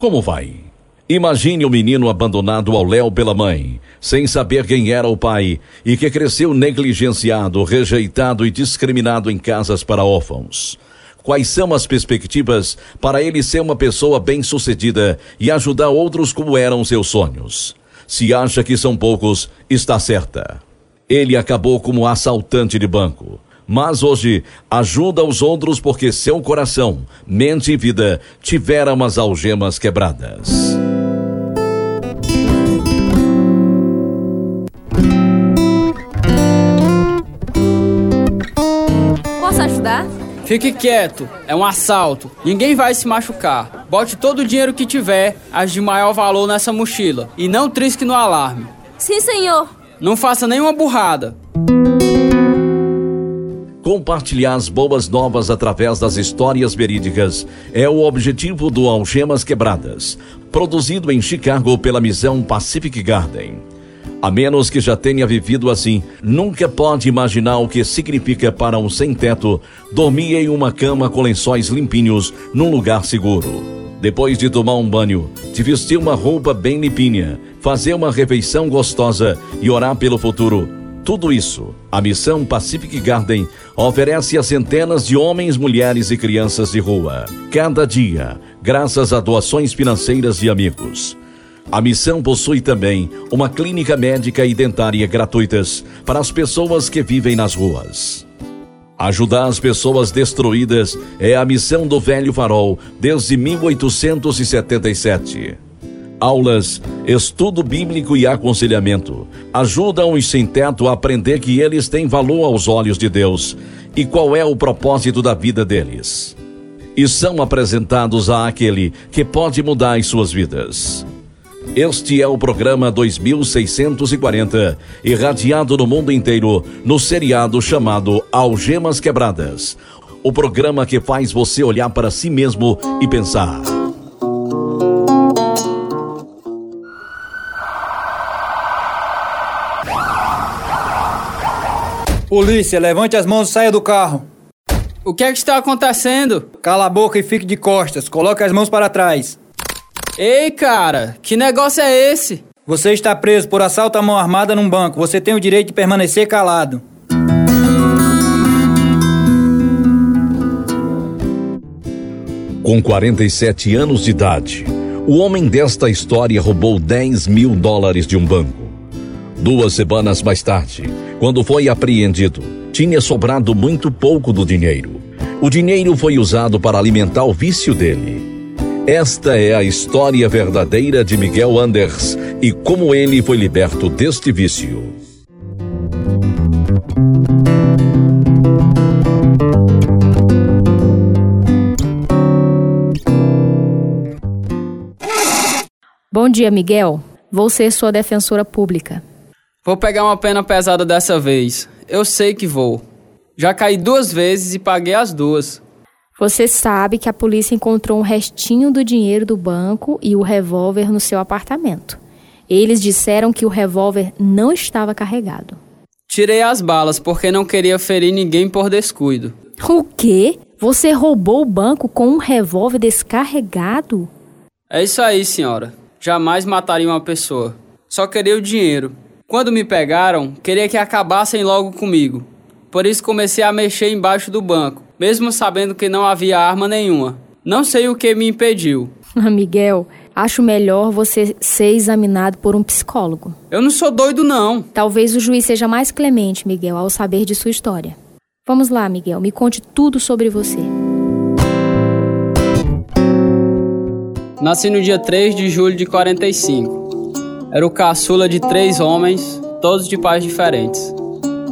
Como vai? Imagine o menino abandonado ao léu pela mãe, sem saber quem era o pai e que cresceu negligenciado, rejeitado e discriminado em casas para órfãos. Quais são as perspectivas para ele ser uma pessoa bem-sucedida e ajudar outros como eram seus sonhos? Se acha que são poucos, está certa. Ele acabou como assaltante de banco mas hoje ajuda os outros porque seu coração, mente e vida tiveram as algemas quebradas. Posso ajudar? Fique quieto, é um assalto. Ninguém vai se machucar. Bote todo o dinheiro que tiver, as de maior valor nessa mochila. E não trisque no alarme. Sim, senhor. Não faça nenhuma burrada. Compartilhar as boas novas através das histórias verídicas é o objetivo do Algemas Quebradas, produzido em Chicago pela missão Pacific Garden. A menos que já tenha vivido assim, nunca pode imaginar o que significa para um sem-teto dormir em uma cama com lençóis limpinhos num lugar seguro. Depois de tomar um banho, de vestir uma roupa bem limpinha, fazer uma refeição gostosa e orar pelo futuro, tudo isso, a missão Pacific Garden oferece a centenas de homens, mulheres e crianças de rua, cada dia, graças a doações financeiras de amigos. A missão possui também uma clínica médica e dentária gratuitas para as pessoas que vivem nas ruas. Ajudar as pessoas destruídas é a missão do Velho Farol desde 1877 aulas, estudo bíblico e aconselhamento. Ajudam os sem teto a aprender que eles têm valor aos olhos de Deus e qual é o propósito da vida deles. E são apresentados a aquele que pode mudar as suas vidas. Este é o programa 2640, irradiado no mundo inteiro no seriado chamado Algemas Quebradas. O programa que faz você olhar para si mesmo e pensar. Polícia, levante as mãos e saia do carro. O que é que está acontecendo? Cala a boca e fique de costas. Coloque as mãos para trás. Ei, cara, que negócio é esse? Você está preso por assalto à mão armada num banco. Você tem o direito de permanecer calado. Com 47 anos de idade, o homem desta história roubou 10 mil dólares de um banco. Duas semanas mais tarde, quando foi apreendido, tinha sobrado muito pouco do dinheiro. O dinheiro foi usado para alimentar o vício dele. Esta é a história verdadeira de Miguel Anders e como ele foi liberto deste vício. Bom dia, Miguel. Vou ser sua defensora pública. Vou pegar uma pena pesada dessa vez. Eu sei que vou. Já caí duas vezes e paguei as duas. Você sabe que a polícia encontrou um restinho do dinheiro do banco e o revólver no seu apartamento. Eles disseram que o revólver não estava carregado. Tirei as balas porque não queria ferir ninguém por descuido. O quê? Você roubou o banco com um revólver descarregado? É isso aí, senhora. Jamais mataria uma pessoa. Só queria o dinheiro. Quando me pegaram, queria que acabassem logo comigo. Por isso comecei a mexer embaixo do banco, mesmo sabendo que não havia arma nenhuma. Não sei o que me impediu. Miguel, acho melhor você ser examinado por um psicólogo. Eu não sou doido, não. Talvez o juiz seja mais clemente, Miguel, ao saber de sua história. Vamos lá, Miguel, me conte tudo sobre você. Nasci no dia 3 de julho de 45. Era o caçula de três homens, todos de pais diferentes.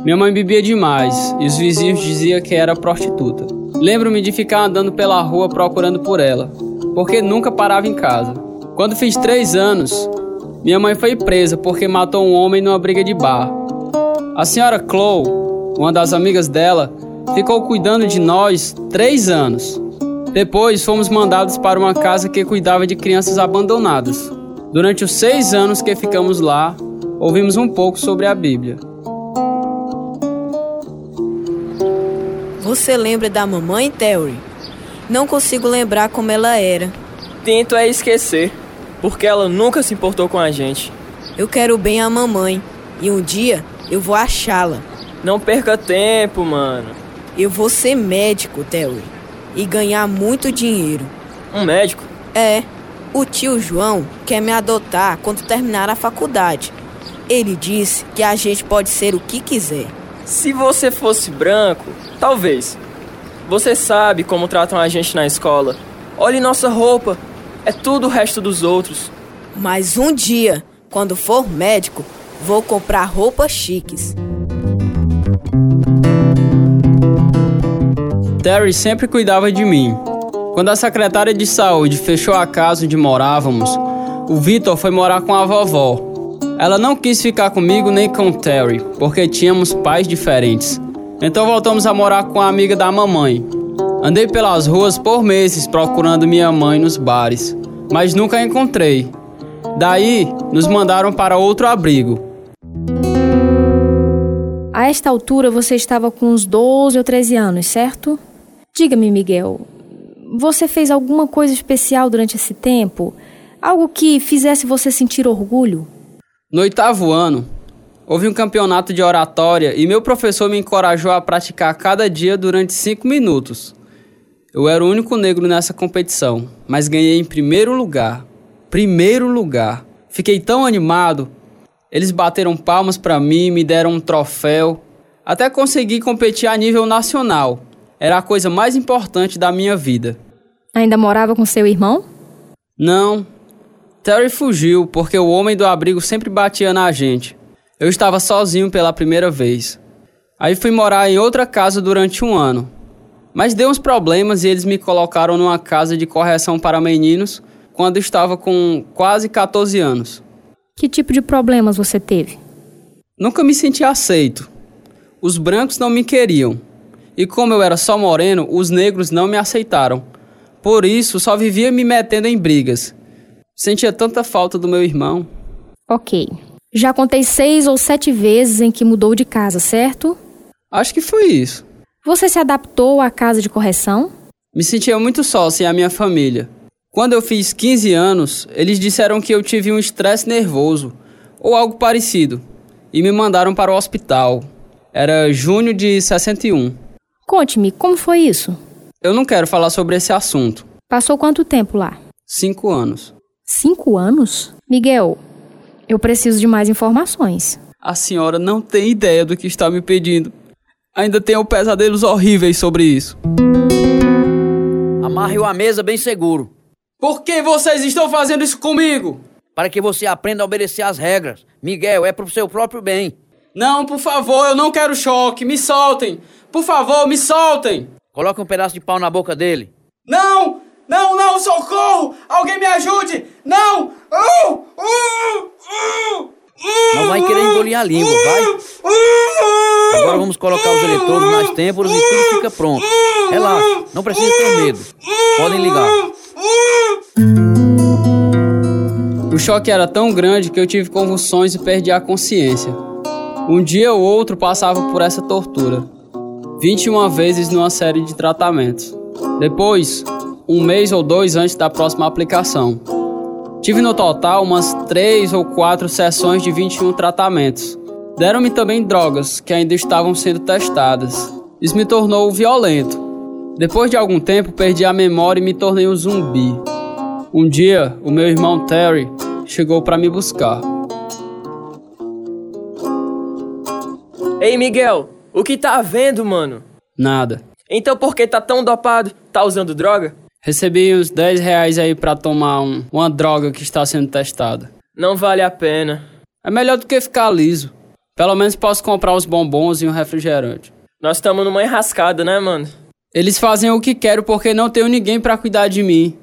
Minha mãe bebia demais e os vizinhos diziam que era prostituta. Lembro-me de ficar andando pela rua procurando por ela, porque nunca parava em casa. Quando fiz três anos, minha mãe foi presa porque matou um homem numa briga de bar. A senhora Chloe, uma das amigas dela, ficou cuidando de nós três anos. Depois fomos mandados para uma casa que cuidava de crianças abandonadas. Durante os seis anos que ficamos lá, ouvimos um pouco sobre a Bíblia. Você lembra da mamãe, Terry? Não consigo lembrar como ela era. tento é esquecer, porque ela nunca se importou com a gente. Eu quero bem a mamãe e um dia eu vou achá-la. Não perca tempo, mano. Eu vou ser médico, Terry, e ganhar muito dinheiro. Um médico? É. O tio João quer me adotar quando terminar a faculdade. Ele disse que a gente pode ser o que quiser. Se você fosse branco, talvez. Você sabe como tratam a gente na escola. Olhe nossa roupa. É tudo o resto dos outros. Mas um dia, quando for médico, vou comprar roupas chiques. Terry sempre cuidava de mim. Quando a secretária de saúde fechou a casa onde morávamos, o Vitor foi morar com a vovó. Ela não quis ficar comigo nem com Terry, porque tínhamos pais diferentes. Então voltamos a morar com a amiga da mamãe. Andei pelas ruas por meses procurando minha mãe nos bares, mas nunca a encontrei. Daí, nos mandaram para outro abrigo. A esta altura você estava com uns 12 ou 13 anos, certo? Diga-me, Miguel, você fez alguma coisa especial durante esse tempo? Algo que fizesse você sentir orgulho? No oitavo ano, houve um campeonato de oratória e meu professor me encorajou a praticar cada dia durante cinco minutos. Eu era o único negro nessa competição, mas ganhei em primeiro lugar. Primeiro lugar. Fiquei tão animado. Eles bateram palmas para mim, me deram um troféu. Até consegui competir a nível nacional. Era a coisa mais importante da minha vida. Ainda morava com seu irmão? Não, Terry fugiu porque o homem do abrigo sempre batia na gente. Eu estava sozinho pela primeira vez. Aí fui morar em outra casa durante um ano. Mas deu uns problemas e eles me colocaram numa casa de correção para meninos quando estava com quase 14 anos. Que tipo de problemas você teve? Nunca me senti aceito. Os brancos não me queriam. E como eu era só moreno, os negros não me aceitaram. Por isso, só vivia me metendo em brigas. Sentia tanta falta do meu irmão. Ok. Já contei seis ou sete vezes em que mudou de casa, certo? Acho que foi isso. Você se adaptou à casa de correção? Me sentia muito só sem a minha família. Quando eu fiz 15 anos, eles disseram que eu tive um estresse nervoso ou algo parecido e me mandaram para o hospital. Era junho de 61. Conte-me, como foi isso? Eu não quero falar sobre esse assunto. Passou quanto tempo lá? Cinco anos. Cinco anos? Miguel, eu preciso de mais informações. A senhora não tem ideia do que está me pedindo. Ainda tenho pesadelos horríveis sobre isso. Amarre-o à mesa bem seguro. Por que vocês estão fazendo isso comigo? Para que você aprenda a obedecer às regras. Miguel, é pro seu próprio bem. Não, por favor, eu não quero choque. Me soltem. Por favor, me soltem. Coloque um pedaço de pau na boca dele. Não! Não, não, socorro! Alguém me ajude! Não! Uh, uh, uh, não vai querer engolir a língua, vai? Agora vamos colocar os eletrodos nas têmporas e tudo fica pronto. Relaxa, não precisa ter medo. Podem ligar. O choque era tão grande que eu tive convulsões e perdi a consciência. Um dia ou outro passava por essa tortura. 21 vezes numa série de tratamentos. Depois, um mês ou dois antes da próxima aplicação. Tive no total umas três ou quatro sessões de 21 tratamentos. Deram-me também drogas que ainda estavam sendo testadas. Isso me tornou violento. Depois de algum tempo, perdi a memória e me tornei um zumbi. Um dia, o meu irmão Terry chegou para me buscar. Ei, Miguel, o que tá havendo, mano? Nada. Então por que tá tão dopado? Tá usando droga? Recebi uns 10 reais aí pra tomar um, uma droga que está sendo testada. Não vale a pena. É melhor do que ficar liso. Pelo menos posso comprar uns bombons e um refrigerante. Nós estamos numa enrascada, né, mano? Eles fazem o que quero porque não tenho ninguém para cuidar de mim.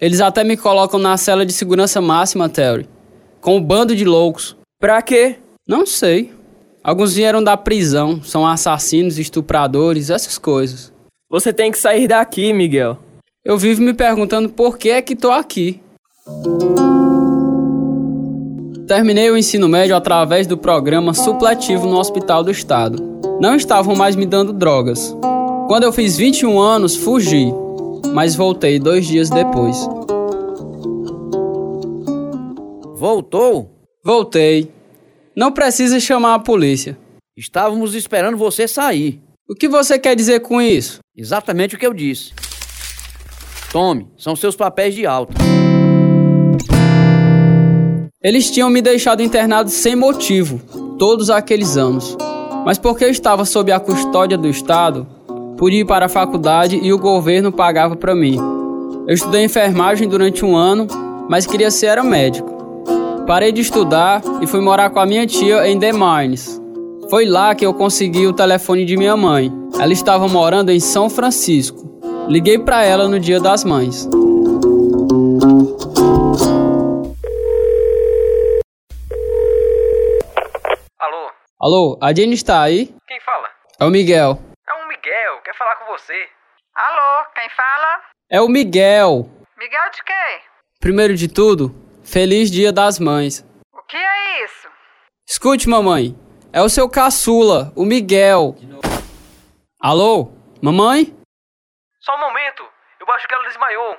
Eles até me colocam na cela de segurança máxima, Terry. Com um bando de loucos. Pra quê? Não sei. Alguns vieram da prisão, são assassinos, estupradores, essas coisas. Você tem que sair daqui, Miguel. Eu vivo me perguntando por que é que tô aqui. Terminei o ensino médio através do programa supletivo no Hospital do Estado. Não estavam mais me dando drogas. Quando eu fiz 21 anos, fugi, mas voltei dois dias depois. Voltou? Voltei. Não precisa chamar a polícia. Estávamos esperando você sair. O que você quer dizer com isso? Exatamente o que eu disse. Tome, são seus papéis de alta. Eles tinham me deixado internado sem motivo, todos aqueles anos. Mas porque eu estava sob a custódia do Estado, pude ir para a faculdade e o governo pagava para mim. Eu estudei enfermagem durante um ano, mas queria ser era médico. Parei de estudar e fui morar com a minha tia em The Mines. Foi lá que eu consegui o telefone de minha mãe. Ela estava morando em São Francisco. Liguei para ela no Dia das Mães. Alô? Alô, a Jenny está aí? Quem fala? É o Miguel. É o Miguel, quer falar com você. Alô, quem fala? É o Miguel. Miguel de quê? Primeiro de tudo, feliz Dia das Mães. O que é isso? Escute, mamãe. É o seu caçula, o Miguel. Alô? Mamãe? Só um momento, eu acho que ela desmaiou.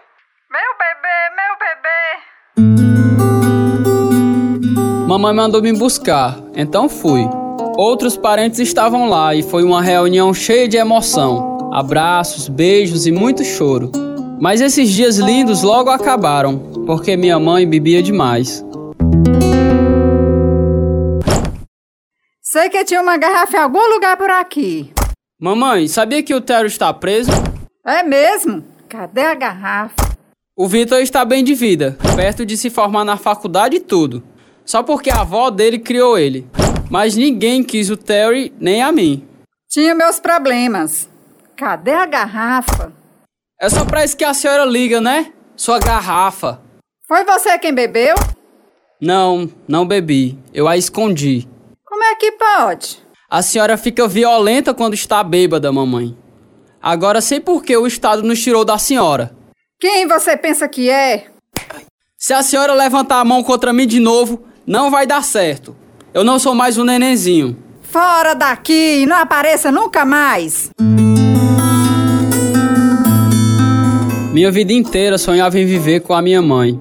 Meu bebê, meu bebê. Mamãe mandou me buscar, então fui. Outros parentes estavam lá e foi uma reunião cheia de emoção. Abraços, beijos e muito choro. Mas esses dias lindos logo acabaram, porque minha mãe bebia demais. Sei que tinha uma garrafa em algum lugar por aqui. Mamãe, sabia que o Tero está preso? É mesmo? Cadê a garrafa? O Vitor está bem de vida, perto de se formar na faculdade e tudo. Só porque a avó dele criou ele. Mas ninguém quis o Terry nem a mim. Tinha meus problemas. Cadê a garrafa? É só pra isso que a senhora liga, né? Sua garrafa. Foi você quem bebeu? Não, não bebi. Eu a escondi. Como é que pode? A senhora fica violenta quando está bêbada, mamãe. Agora sei por que o Estado nos tirou da senhora. Quem você pensa que é? Se a senhora levantar a mão contra mim de novo, não vai dar certo. Eu não sou mais um nenenzinho. Fora daqui e não apareça nunca mais. Minha vida inteira sonhava em viver com a minha mãe.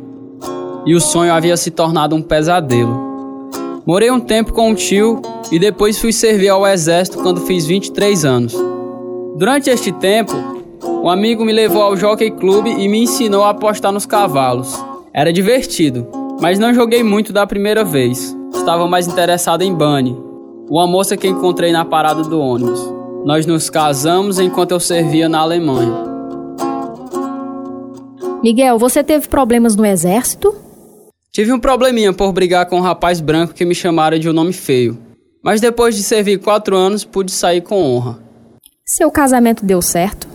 E o sonho havia se tornado um pesadelo. Morei um tempo com um tio e depois fui servir ao exército quando fiz 23 anos. Durante este tempo, um amigo me levou ao Jockey Club e me ensinou a apostar nos cavalos. Era divertido, mas não joguei muito da primeira vez. Estava mais interessado em Bunny, uma moça que encontrei na parada do ônibus. Nós nos casamos enquanto eu servia na Alemanha. Miguel, você teve problemas no exército? Tive um probleminha por brigar com um rapaz branco que me chamaram de um nome feio. Mas depois de servir quatro anos, pude sair com honra. Seu casamento deu certo?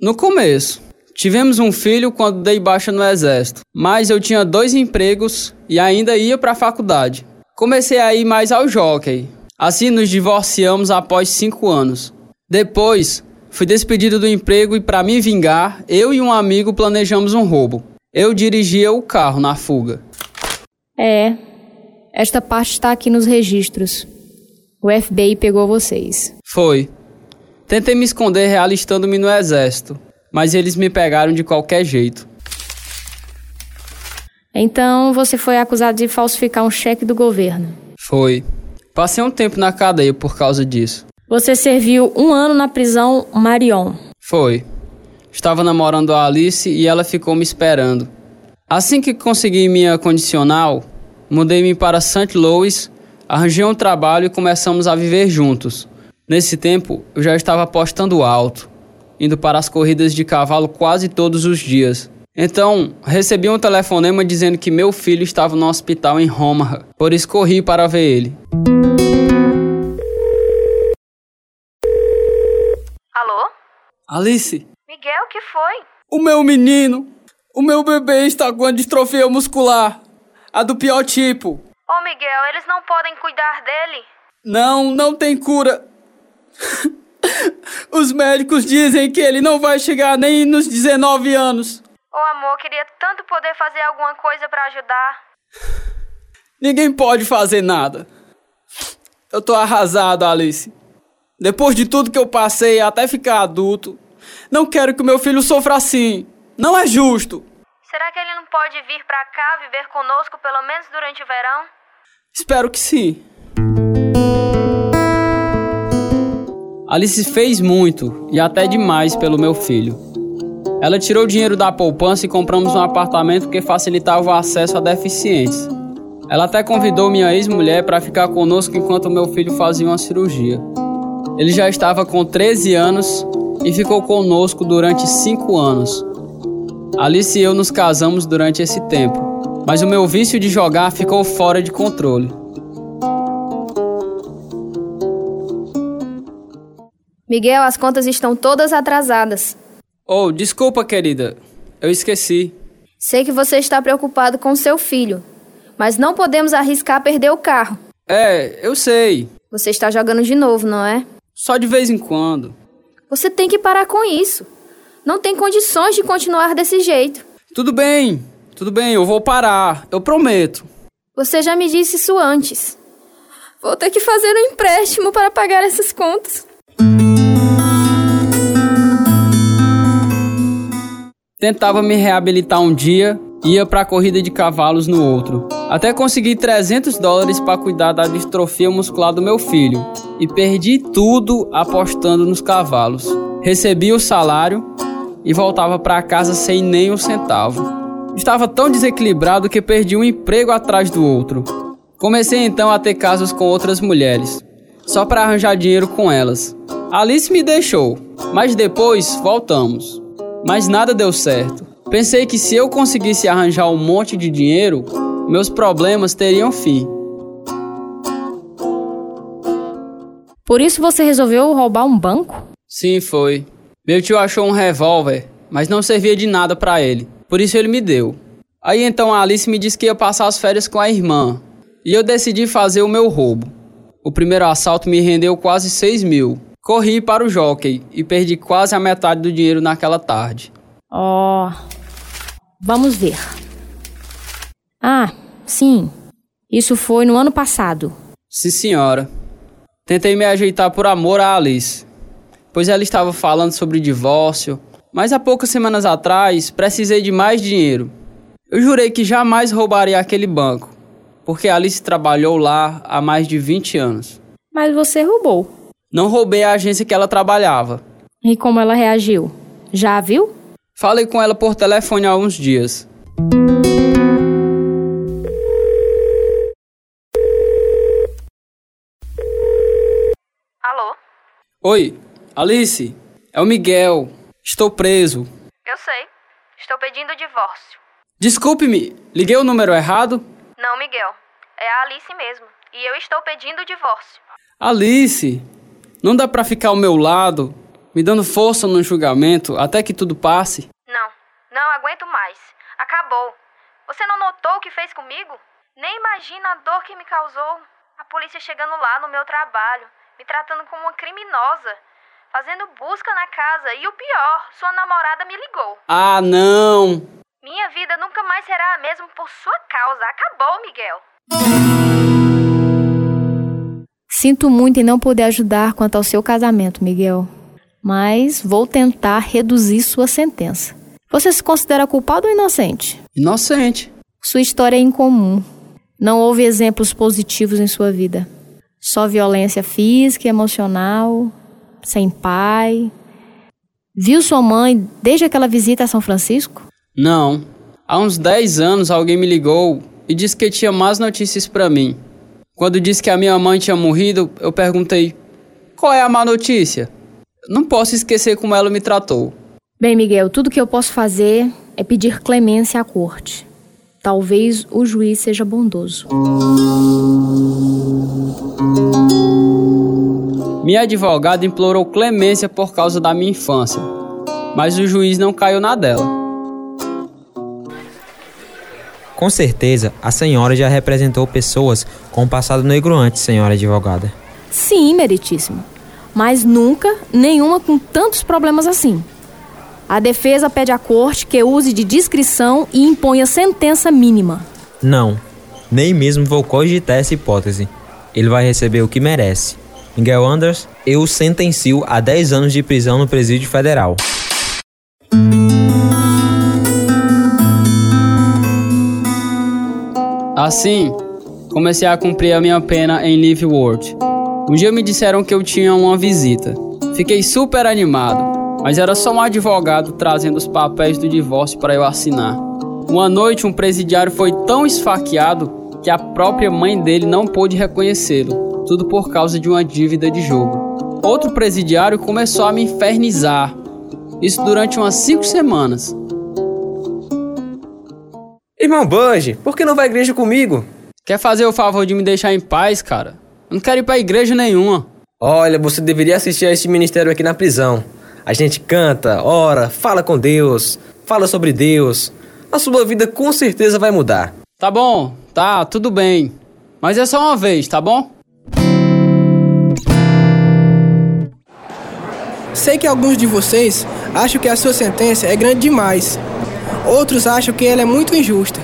No começo. Tivemos um filho quando dei baixa no exército, mas eu tinha dois empregos e ainda ia para a faculdade. Comecei a ir mais ao jockey. Assim nos divorciamos após cinco anos. Depois, fui despedido do emprego e para me vingar, eu e um amigo planejamos um roubo. Eu dirigia o carro na fuga. É. Esta parte está aqui nos registros. O FBI pegou vocês. Foi. Tentei me esconder realistando-me no exército, mas eles me pegaram de qualquer jeito. Então você foi acusado de falsificar um cheque do governo. Foi. Passei um tempo na cadeia por causa disso. Você serviu um ano na prisão Marion. Foi. Estava namorando a Alice e ela ficou me esperando. Assim que consegui minha condicional, mudei-me para St. Louis, arranjei um trabalho e começamos a viver juntos. Nesse tempo, eu já estava apostando alto, indo para as corridas de cavalo quase todos os dias. Então, recebi um telefonema dizendo que meu filho estava no hospital em Omaha, por isso corri para ver ele. Alice, Miguel, que foi? o meu menino, o meu bebê está com a distrofia muscular, a do pior tipo. Ô, Miguel, eles não podem cuidar dele? Não, não tem cura. Os médicos dizem que ele não vai chegar nem nos 19 anos. Ô, amor, queria tanto poder fazer alguma coisa pra ajudar. Ninguém pode fazer nada. Eu tô arrasado, Alice. Depois de tudo que eu passei até ficar adulto, não quero que o meu filho sofra assim. Não é justo. Será que ele não pode vir pra cá viver conosco pelo menos durante o verão? Espero que sim. Alice fez muito e até demais pelo meu filho. Ela tirou o dinheiro da poupança e compramos um apartamento que facilitava o acesso a deficientes. Ela até convidou minha ex-mulher para ficar conosco enquanto meu filho fazia uma cirurgia. Ele já estava com 13 anos e ficou conosco durante 5 anos. Alice e eu nos casamos durante esse tempo, mas o meu vício de jogar ficou fora de controle. Miguel, as contas estão todas atrasadas. Oh, desculpa, querida. Eu esqueci. Sei que você está preocupado com seu filho, mas não podemos arriscar perder o carro. É, eu sei. Você está jogando de novo, não é? Só de vez em quando. Você tem que parar com isso. Não tem condições de continuar desse jeito. Tudo bem, tudo bem, eu vou parar, eu prometo. Você já me disse isso antes. Vou ter que fazer um empréstimo para pagar essas contas. Tentava me reabilitar um dia, ia para a corrida de cavalos no outro. Até consegui 300 dólares para cuidar da distrofia muscular do meu filho e perdi tudo apostando nos cavalos. Recebi o salário e voltava para casa sem nem um centavo. Estava tão desequilibrado que perdi um emprego atrás do outro. Comecei então a ter casos com outras mulheres, só para arranjar dinheiro com elas. Alice me deixou, mas depois voltamos mas nada deu certo. Pensei que se eu conseguisse arranjar um monte de dinheiro, meus problemas teriam fim. Por isso você resolveu roubar um banco? Sim, foi. Meu tio achou um revólver, mas não servia de nada para ele. Por isso ele me deu. Aí então a Alice me disse que ia passar as férias com a irmã. E eu decidi fazer o meu roubo. O primeiro assalto me rendeu quase 6 mil. Corri para o jockey e perdi quase a metade do dinheiro naquela tarde. Oh, vamos ver. Ah, sim. Isso foi no ano passado. Sim, senhora. Tentei me ajeitar por amor a Alice, pois ela estava falando sobre divórcio, mas há poucas semanas atrás precisei de mais dinheiro. Eu jurei que jamais roubaria aquele banco, porque Alice trabalhou lá há mais de 20 anos. Mas você roubou. Não roubei a agência que ela trabalhava. E como ela reagiu? Já viu? Falei com ela por telefone há alguns dias. Alô? Oi, Alice. É o Miguel. Estou preso. Eu sei. Estou pedindo divórcio. Desculpe-me, liguei o número errado? Não, Miguel. É a Alice mesmo. E eu estou pedindo divórcio. Alice, não dá para ficar ao meu lado, me dando força no julgamento até que tudo passe? Não, não aguento mais. Acabou. Você não notou o que fez comigo? Nem imagina a dor que me causou. A polícia chegando lá no meu trabalho, me tratando como uma criminosa, fazendo busca na casa e o pior, sua namorada me ligou. Ah, não! Minha vida nunca mais será a mesma por sua causa. Acabou, Miguel. Sinto muito em não poder ajudar quanto ao seu casamento, Miguel. Mas vou tentar reduzir sua sentença. Você se considera culpado ou inocente? Inocente. Sua história é incomum. Não houve exemplos positivos em sua vida. Só violência física e emocional, sem pai. Viu sua mãe desde aquela visita a São Francisco? Não. Há uns 10 anos alguém me ligou e disse que tinha más notícias para mim. Quando disse que a minha mãe tinha morrido, eu perguntei: qual é a má notícia? Não posso esquecer como ela me tratou. Bem, Miguel, tudo que eu posso fazer é pedir clemência à corte. Talvez o juiz seja bondoso. Minha advogada implorou clemência por causa da minha infância, mas o juiz não caiu na dela. Com certeza, a senhora já representou pessoas com passado negro antes, senhora advogada. Sim, meritíssimo. Mas nunca nenhuma com tantos problemas assim. A defesa pede à corte que use de discrição e imponha sentença mínima. Não, nem mesmo vou cogitar essa hipótese. Ele vai receber o que merece. Miguel Anders, eu o sentencio a 10 anos de prisão no presídio federal. Assim, comecei a cumprir a minha pena em Live World. Um dia me disseram que eu tinha uma visita. Fiquei super animado, mas era só um advogado trazendo os papéis do divórcio para eu assinar. Uma noite, um presidiário foi tão esfaqueado que a própria mãe dele não pôde reconhecê-lo, tudo por causa de uma dívida de jogo. Outro presidiário começou a me infernizar, isso durante umas cinco semanas. Irmão Bunge, por que não vai à igreja comigo? Quer fazer o favor de me deixar em paz, cara? Eu não quero ir pra igreja nenhuma. Olha, você deveria assistir a este ministério aqui na prisão. A gente canta, ora, fala com Deus, fala sobre Deus. A sua vida com certeza vai mudar. Tá bom, tá, tudo bem. Mas é só uma vez, tá bom? Sei que alguns de vocês acham que a sua sentença é grande demais. Outros acham que ela é muito injusta.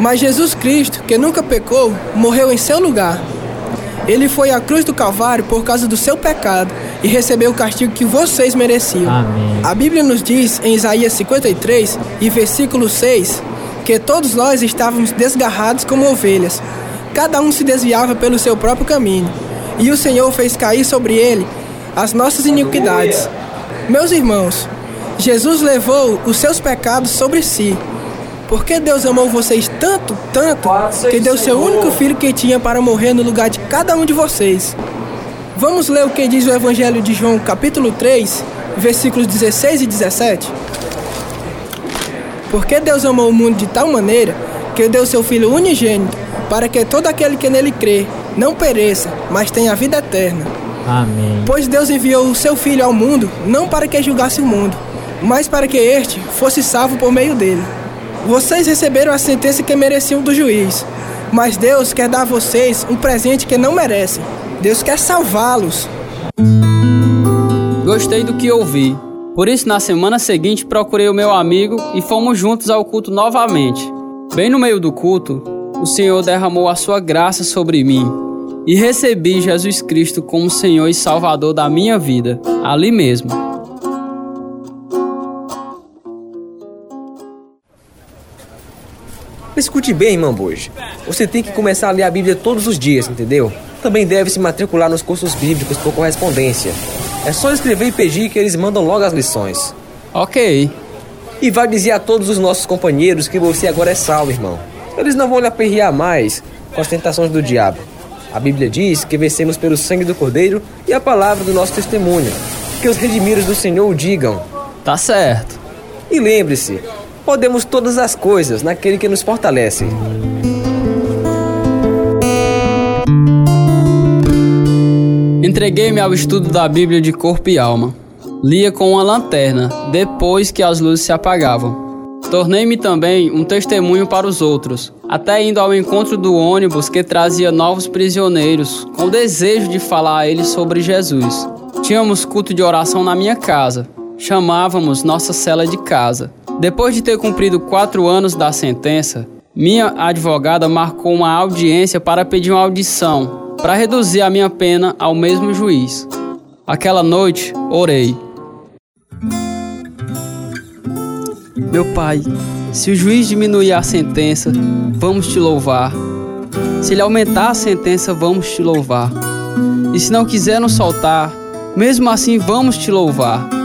Mas Jesus Cristo, que nunca pecou, morreu em seu lugar. Ele foi à cruz do Calvário por causa do seu pecado e recebeu o castigo que vocês mereciam. Amém. A Bíblia nos diz em Isaías 53 e versículo 6 que todos nós estávamos desgarrados como ovelhas. Cada um se desviava pelo seu próprio caminho, e o Senhor fez cair sobre ele as nossas iniquidades. Meus irmãos, Jesus levou os seus pecados sobre si. Porque Deus amou vocês tanto, tanto, que deu seu único filho que tinha para morrer no lugar de cada um de vocês. Vamos ler o que diz o Evangelho de João, capítulo 3, versículos 16 e 17. Porque Deus amou o mundo de tal maneira que deu seu Filho unigênito, para que todo aquele que nele crê não pereça, mas tenha a vida eterna. Amém. Pois Deus enviou o seu Filho ao mundo não para que julgasse o mundo, mas para que este fosse salvo por meio dele. Vocês receberam a sentença que mereciam do juiz, mas Deus quer dar a vocês um presente que não merecem. Deus quer salvá-los. Gostei do que ouvi. Por isso, na semana seguinte, procurei o meu amigo e fomos juntos ao culto novamente. Bem no meio do culto, o Senhor derramou a sua graça sobre mim e recebi Jesus Cristo como Senhor e Salvador da minha vida, ali mesmo. Escute bem, irmão Boje. Você tem que começar a ler a Bíblia todos os dias, entendeu? Também deve se matricular nos cursos bíblicos por correspondência. É só escrever e pedir que eles mandam logo as lições. Ok. E vai dizer a todos os nossos companheiros que você agora é salvo, irmão. Eles não vão lhe aperrear mais com as tentações do diabo. A Bíblia diz que vencemos pelo sangue do Cordeiro e a palavra do nosso testemunho. Que os redimidos do Senhor o digam. Tá certo. E lembre-se, podemos todas as coisas naquele que nos fortalece. Entreguei-me ao estudo da Bíblia de corpo e alma. Lia com uma lanterna, depois que as luzes se apagavam. Tornei-me também um testemunho para os outros, até indo ao encontro do ônibus que trazia novos prisioneiros, com o desejo de falar a eles sobre Jesus. Tínhamos culto de oração na minha casa, chamávamos nossa cela de casa. Depois de ter cumprido quatro anos da sentença, minha advogada marcou uma audiência para pedir uma audição, para reduzir a minha pena ao mesmo juiz. Aquela noite, orei. Meu pai, se o juiz diminuir a sentença, vamos te louvar. Se ele aumentar a sentença, vamos te louvar. E se não quiser nos soltar, mesmo assim vamos te louvar.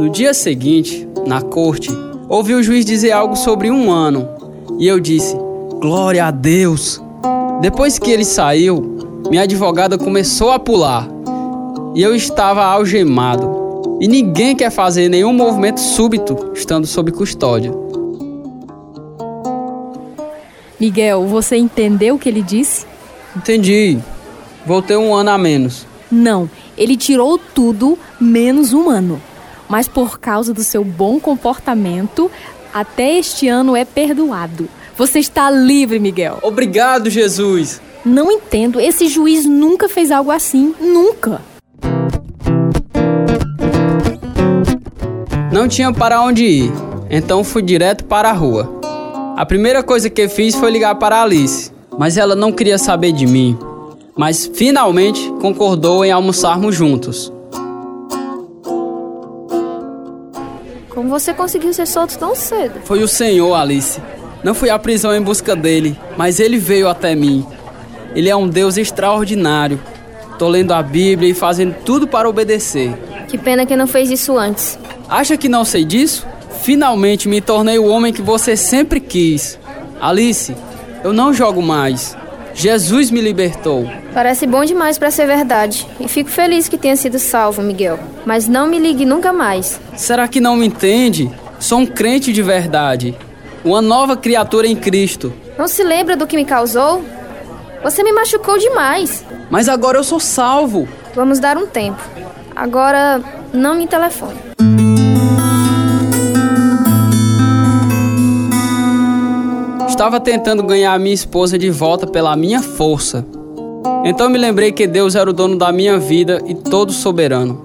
No dia seguinte, na corte, ouvi o juiz dizer algo sobre um ano. E eu disse: Glória a Deus! Depois que ele saiu, minha advogada começou a pular. E eu estava algemado. E ninguém quer fazer nenhum movimento súbito estando sob custódia. Miguel, você entendeu o que ele disse? Entendi. Vou ter um ano a menos. Não, ele tirou tudo menos um ano. Mas por causa do seu bom comportamento, até este ano é perdoado. Você está livre, Miguel. Obrigado, Jesus. Não entendo. Esse juiz nunca fez algo assim. Nunca. Não tinha para onde ir, então fui direto para a rua. A primeira coisa que fiz foi ligar para Alice, mas ela não queria saber de mim. Mas finalmente concordou em almoçarmos juntos. Você conseguiu ser solto tão cedo? Foi o Senhor, Alice. Não fui à prisão em busca dele, mas ele veio até mim. Ele é um Deus extraordinário. Tô lendo a Bíblia e fazendo tudo para obedecer. Que pena que não fez isso antes. Acha que não sei disso? Finalmente me tornei o homem que você sempre quis. Alice, eu não jogo mais. Jesus me libertou. Parece bom demais para ser verdade. E fico feliz que tenha sido salvo, Miguel. Mas não me ligue nunca mais. Será que não me entende? Sou um crente de verdade. Uma nova criatura em Cristo. Não se lembra do que me causou? Você me machucou demais. Mas agora eu sou salvo. Vamos dar um tempo. Agora, não me telefone. Estava tentando ganhar a minha esposa de volta pela minha força. Então me lembrei que Deus era o dono da minha vida e todo soberano.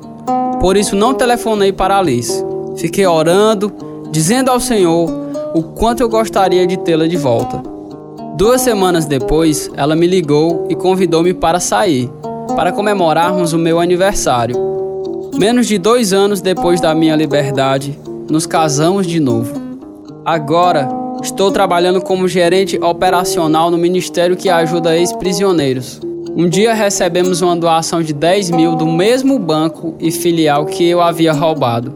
Por isso não telefonei para Alice. Fiquei orando, dizendo ao Senhor o quanto eu gostaria de tê-la de volta. Duas semanas depois, ela me ligou e convidou-me para sair, para comemorarmos o meu aniversário. Menos de dois anos depois da minha liberdade, nos casamos de novo. Agora, estou trabalhando como gerente operacional no ministério que ajuda ex-prisioneiros. Um dia recebemos uma doação de 10 mil do mesmo banco e filial que eu havia roubado.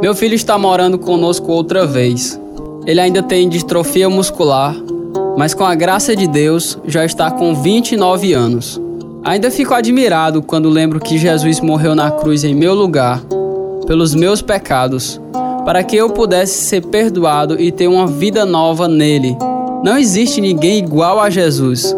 Meu filho está morando conosco outra vez. Ele ainda tem distrofia muscular, mas com a graça de Deus já está com 29 anos. Ainda fico admirado quando lembro que Jesus morreu na cruz em meu lugar, pelos meus pecados, para que eu pudesse ser perdoado e ter uma vida nova nele. Não existe ninguém igual a Jesus.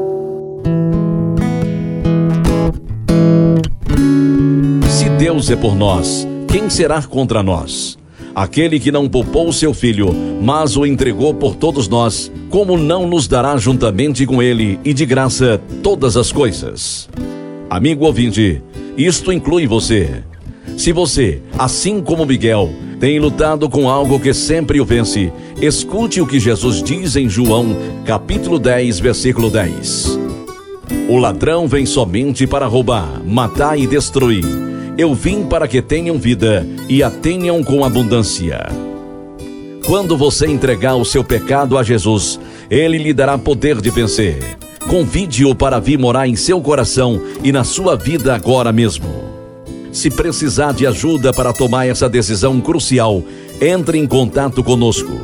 Se Deus é por nós, quem será contra nós? Aquele que não poupou seu filho, mas o entregou por todos nós, como não nos dará juntamente com ele e de graça todas as coisas? Amigo ouvinte, isto inclui você. Se você, assim como Miguel, tem lutado com algo que sempre o vence, escute o que Jesus diz em João, capítulo 10, versículo 10. O ladrão vem somente para roubar, matar e destruir. Eu vim para que tenham vida e a tenham com abundância. Quando você entregar o seu pecado a Jesus, ele lhe dará poder de vencer. Convide-o para vir morar em seu coração e na sua vida agora mesmo. Se precisar de ajuda para tomar essa decisão crucial, entre em contato conosco.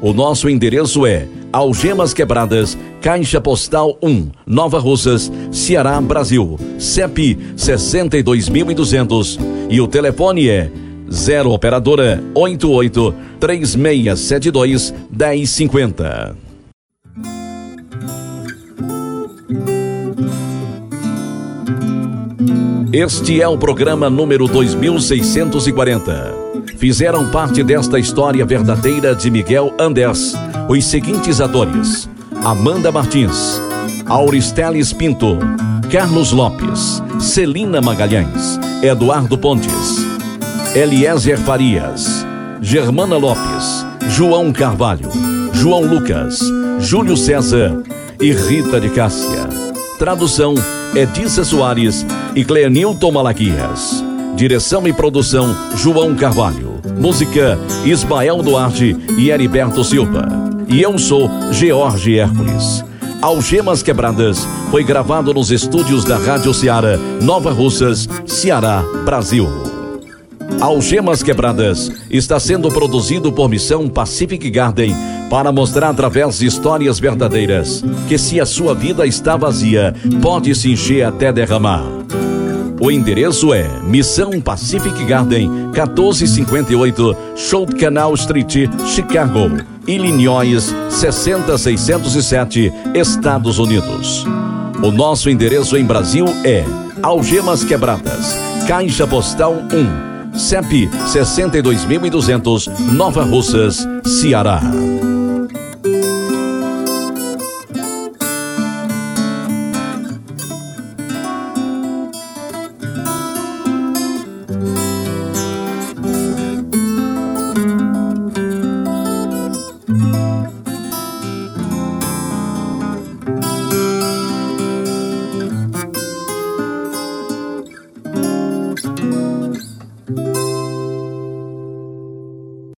O nosso endereço é Algemas Quebradas, Caixa Postal 1, Nova Russas, Ceará, Brasil. CEP 62200 e o telefone é 0 operadora 88 3672 1050. Este é o programa número 2640. Fizeram parte desta história verdadeira de Miguel Anders os seguintes atores: Amanda Martins, Auristeles Pinto, Carlos Lopes, Celina Magalhães, Eduardo Pontes, Eliezer Farias, Germana Lopes, João Carvalho, João Lucas, Júlio César e Rita de Cássia. Tradução Edissa Soares e Cleanilton Malaquias. Direção e produção João Carvalho. Música Ismael Duarte e Heriberto Silva. E eu sou George Hércules. Algemas Quebradas foi gravado nos estúdios da Rádio Ceará, Nova Russas, Ceará, Brasil. Algemas Quebradas está sendo produzido por Missão Pacific Garden para mostrar através de histórias verdadeiras que se a sua vida está vazia, pode se encher até derramar. O endereço é Missão Pacific Garden, 1458 Shout Canal Street, Chicago, Illinois 60607, Estados Unidos. O nosso endereço em Brasil é Algemas Quebradas, Caixa Postal 1, CEP 62200, Nova Russas, Ceará.